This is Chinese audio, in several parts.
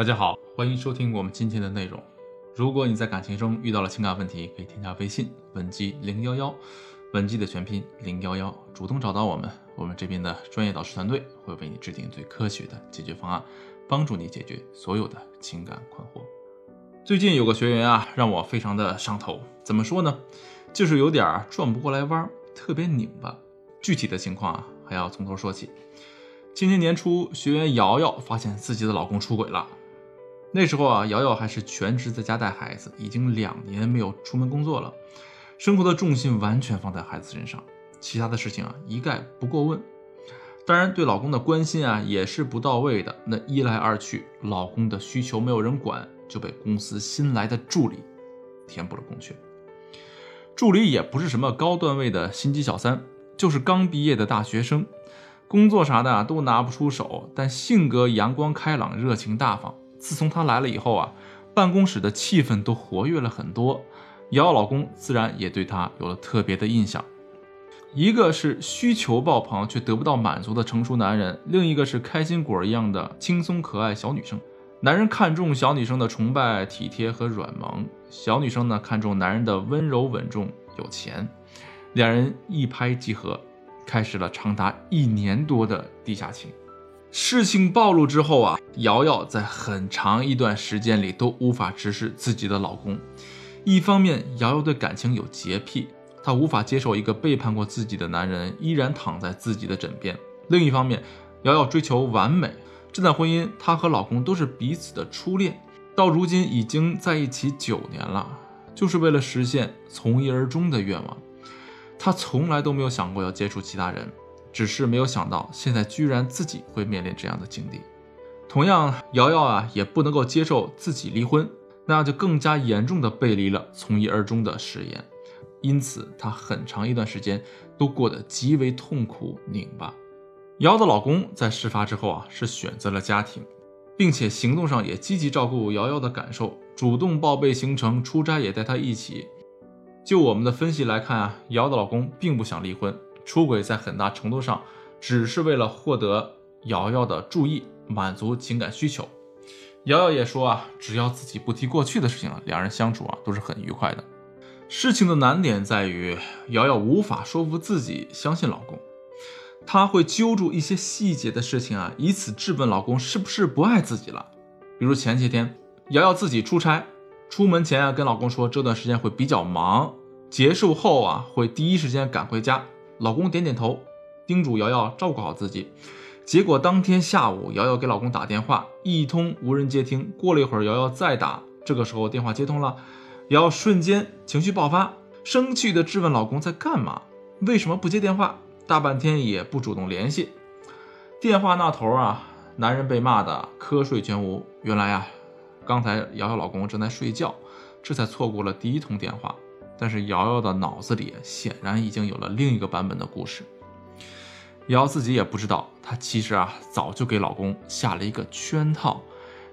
大家好，欢迎收听我们今天的内容。如果你在感情中遇到了情感问题，可以添加微信文姬零幺幺，文姬的全拼零幺幺，主动找到我们，我们这边的专业导师团队会为你制定最科学的解决方案，帮助你解决所有的情感困惑。最近有个学员啊，让我非常的上头，怎么说呢？就是有点转不过来弯，特别拧巴。具体的情况啊，还要从头说起。今年年初，学员瑶瑶发现自己的老公出轨了。那时候啊，瑶瑶还是全职在家带孩子，已经两年没有出门工作了，生活的重心完全放在孩子身上，其他的事情啊一概不过问。当然，对老公的关心啊也是不到位的。那一来二去，老公的需求没有人管，就被公司新来的助理填补了空缺。助理也不是什么高段位的心机小三，就是刚毕业的大学生，工作啥的都拿不出手，但性格阳光开朗、热情大方。自从她来了以后啊，办公室的气氛都活跃了很多。瑶瑶老公自然也对她有了特别的印象。一个是需求爆棚却得不到满足的成熟男人，另一个是开心果一样的轻松可爱小女生。男人看重小女生的崇拜、体贴和软萌，小女生呢看重男人的温柔稳重、有钱。两人一拍即合，开始了长达一年多的地下情。事情暴露之后啊，瑶瑶在很长一段时间里都无法直视自己的老公。一方面，瑶瑶对感情有洁癖，她无法接受一个背叛过自己的男人依然躺在自己的枕边；另一方面，瑶瑶追求完美，这段婚姻她和老公都是彼此的初恋，到如今已经在一起九年了，就是为了实现从一而终的愿望。她从来都没有想过要接触其他人。只是没有想到，现在居然自己会面临这样的境地。同样，瑶瑶啊也不能够接受自己离婚，那就更加严重的背离了从一而终的誓言。因此，她很长一段时间都过得极为痛苦拧巴。瑶的老公在事发之后啊，是选择了家庭，并且行动上也积极照顾瑶瑶的感受，主动报备行程，出差也带她一起。就我们的分析来看啊，瑶的老公并不想离婚。出轨在很大程度上只是为了获得瑶瑶的注意，满足情感需求。瑶瑶也说啊，只要自己不提过去的事情，两人相处啊都是很愉快的。事情的难点在于，瑶瑶无法说服自己相信老公，她会揪住一些细节的事情啊，以此质问老公是不是不爱自己了。比如前些天，瑶瑶自己出差，出门前啊跟老公说这段时间会比较忙，结束后啊会第一时间赶回家。老公点点头，叮嘱瑶瑶照顾好自己。结果当天下午，瑶瑶给老公打电话，一通无人接听。过了一会儿，瑶瑶再打，这个时候电话接通了，瑶瑶瞬间情绪爆发，生气的质问老公在干嘛，为什么不接电话？大半天也不主动联系。电话那头啊，男人被骂的瞌睡全无。原来啊，刚才瑶瑶老公正在睡觉，这才错过了第一通电话。但是瑶瑶的脑子里显然已经有了另一个版本的故事。瑶瑶自己也不知道，她其实啊早就给老公下了一个圈套。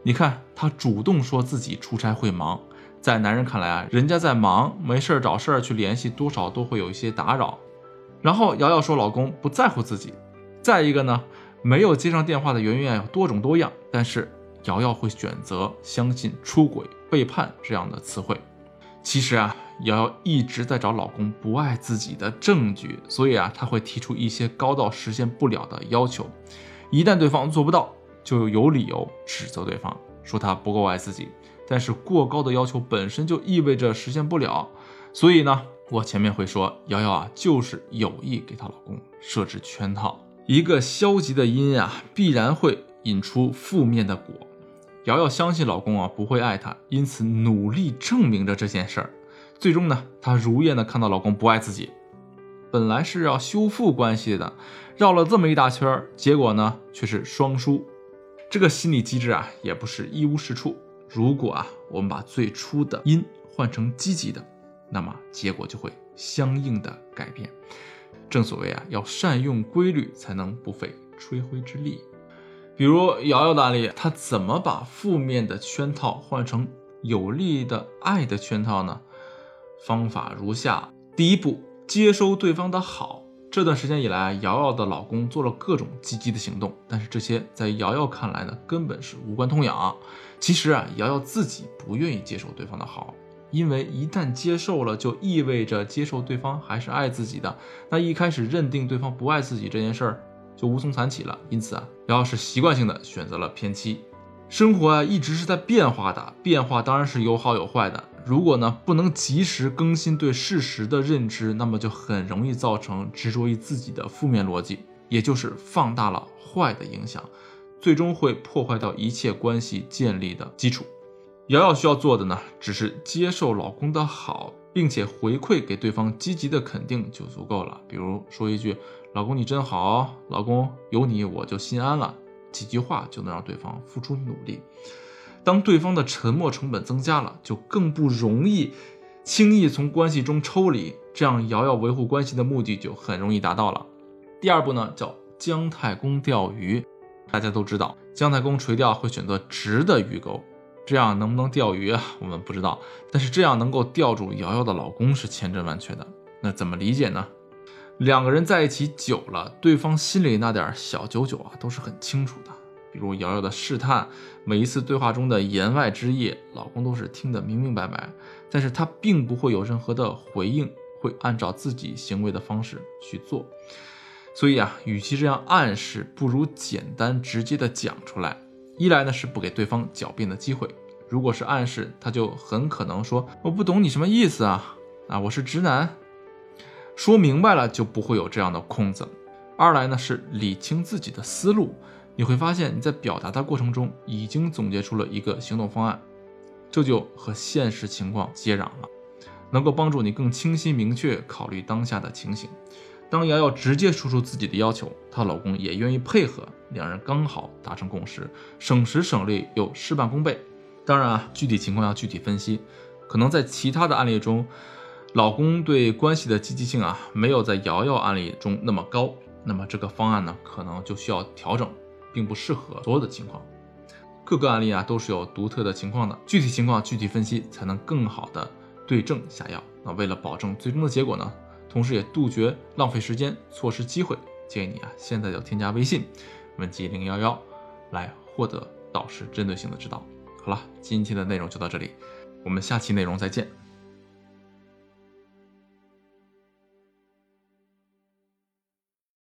你看，她主动说自己出差会忙，在男人看来啊，人家在忙，没事找事儿去联系，多少都会有一些打扰。然后瑶瑶说老公不在乎自己。再一个呢，没有接上电话的原因有多种多样，但是瑶瑶会选择相信出轨、背叛这样的词汇。其实啊。瑶瑶一直在找老公不爱自己的证据，所以啊，她会提出一些高到实现不了的要求。一旦对方做不到，就有理由指责对方，说他不够爱自己。但是过高的要求本身就意味着实现不了，所以呢，我前面会说，瑶瑶啊，就是有意给她老公设置圈套。一个消极的因啊，必然会引出负面的果。瑶瑶相信老公啊不会爱她，因此努力证明着这件事儿。最终呢，她如愿的看到老公不爱自己，本来是要修复关系的，绕了这么一大圈结果呢却是双输。这个心理机制啊，也不是一无是处。如果啊，我们把最初的因换成积极的，那么结果就会相应的改变。正所谓啊，要善用规律，才能不费吹灰之力。比如瑶瑶的案例，她怎么把负面的圈套换成有利的爱的圈套呢？方法如下：第一步，接收对方的好，这段时间以来，瑶瑶的老公做了各种积极的行动，但是这些在瑶瑶看来呢，根本是无关痛痒。其实啊，瑶瑶自己不愿意接受对方的好，因为一旦接受了，就意味着接受对方还是爱自己的。那一开始认定对方不爱自己这件事儿，就无从谈起了。因此啊，瑶瑶是习惯性的选择了偏妻。生活啊，一直是在变化的，变化当然是有好有坏的。如果呢不能及时更新对事实的认知，那么就很容易造成执着于自己的负面逻辑，也就是放大了坏的影响，最终会破坏到一切关系建立的基础。瑶瑶需要做的呢，只是接受老公的好，并且回馈给对方积极的肯定就足够了。比如说一句“老公你真好”，“老公有你我就心安了”。几句话就能让对方付出努力。当对方的沉默成本增加了，就更不容易轻易从关系中抽离，这样瑶瑶维护关系的目的就很容易达到了。第二步呢，叫姜太公钓鱼。大家都知道，姜太公垂钓会选择直的鱼钩，这样能不能钓鱼啊？我们不知道。但是这样能够钓住瑶瑶的老公是千真万确的。那怎么理解呢？两个人在一起久了，对方心里那点小九九啊，都是很清楚的。比如瑶瑶的试探，每一次对话中的言外之意，老公都是听得明明白白，但是他并不会有任何的回应，会按照自己行为的方式去做。所以啊，与其这样暗示，不如简单直接的讲出来。一来呢，是不给对方狡辩的机会；如果是暗示，他就很可能说我不懂你什么意思啊，啊，我是直男。说明白了就不会有这样的空子。二来呢是理清自己的思路，你会发现你在表达的过程中已经总结出了一个行动方案，这就和现实情况接壤了，能够帮助你更清晰明确考虑当下的情形。当瑶瑶直接说出自己的要求，她老公也愿意配合，两人刚好达成共识，省时省力又事半功倍。当然啊，具体情况要具体分析，可能在其他的案例中。老公对关系的积极性啊，没有在瑶瑶案例中那么高，那么这个方案呢，可能就需要调整，并不适合所有的情况。各个案例啊，都是有独特的情况的，具体情况具体分析，才能更好的对症下药。那为了保证最终的结果呢，同时也杜绝浪费时间、错失机会，建议你啊，现在就添加微信文姬零幺幺，来获得导师针对性的指导。好了，今天的内容就到这里，我们下期内容再见。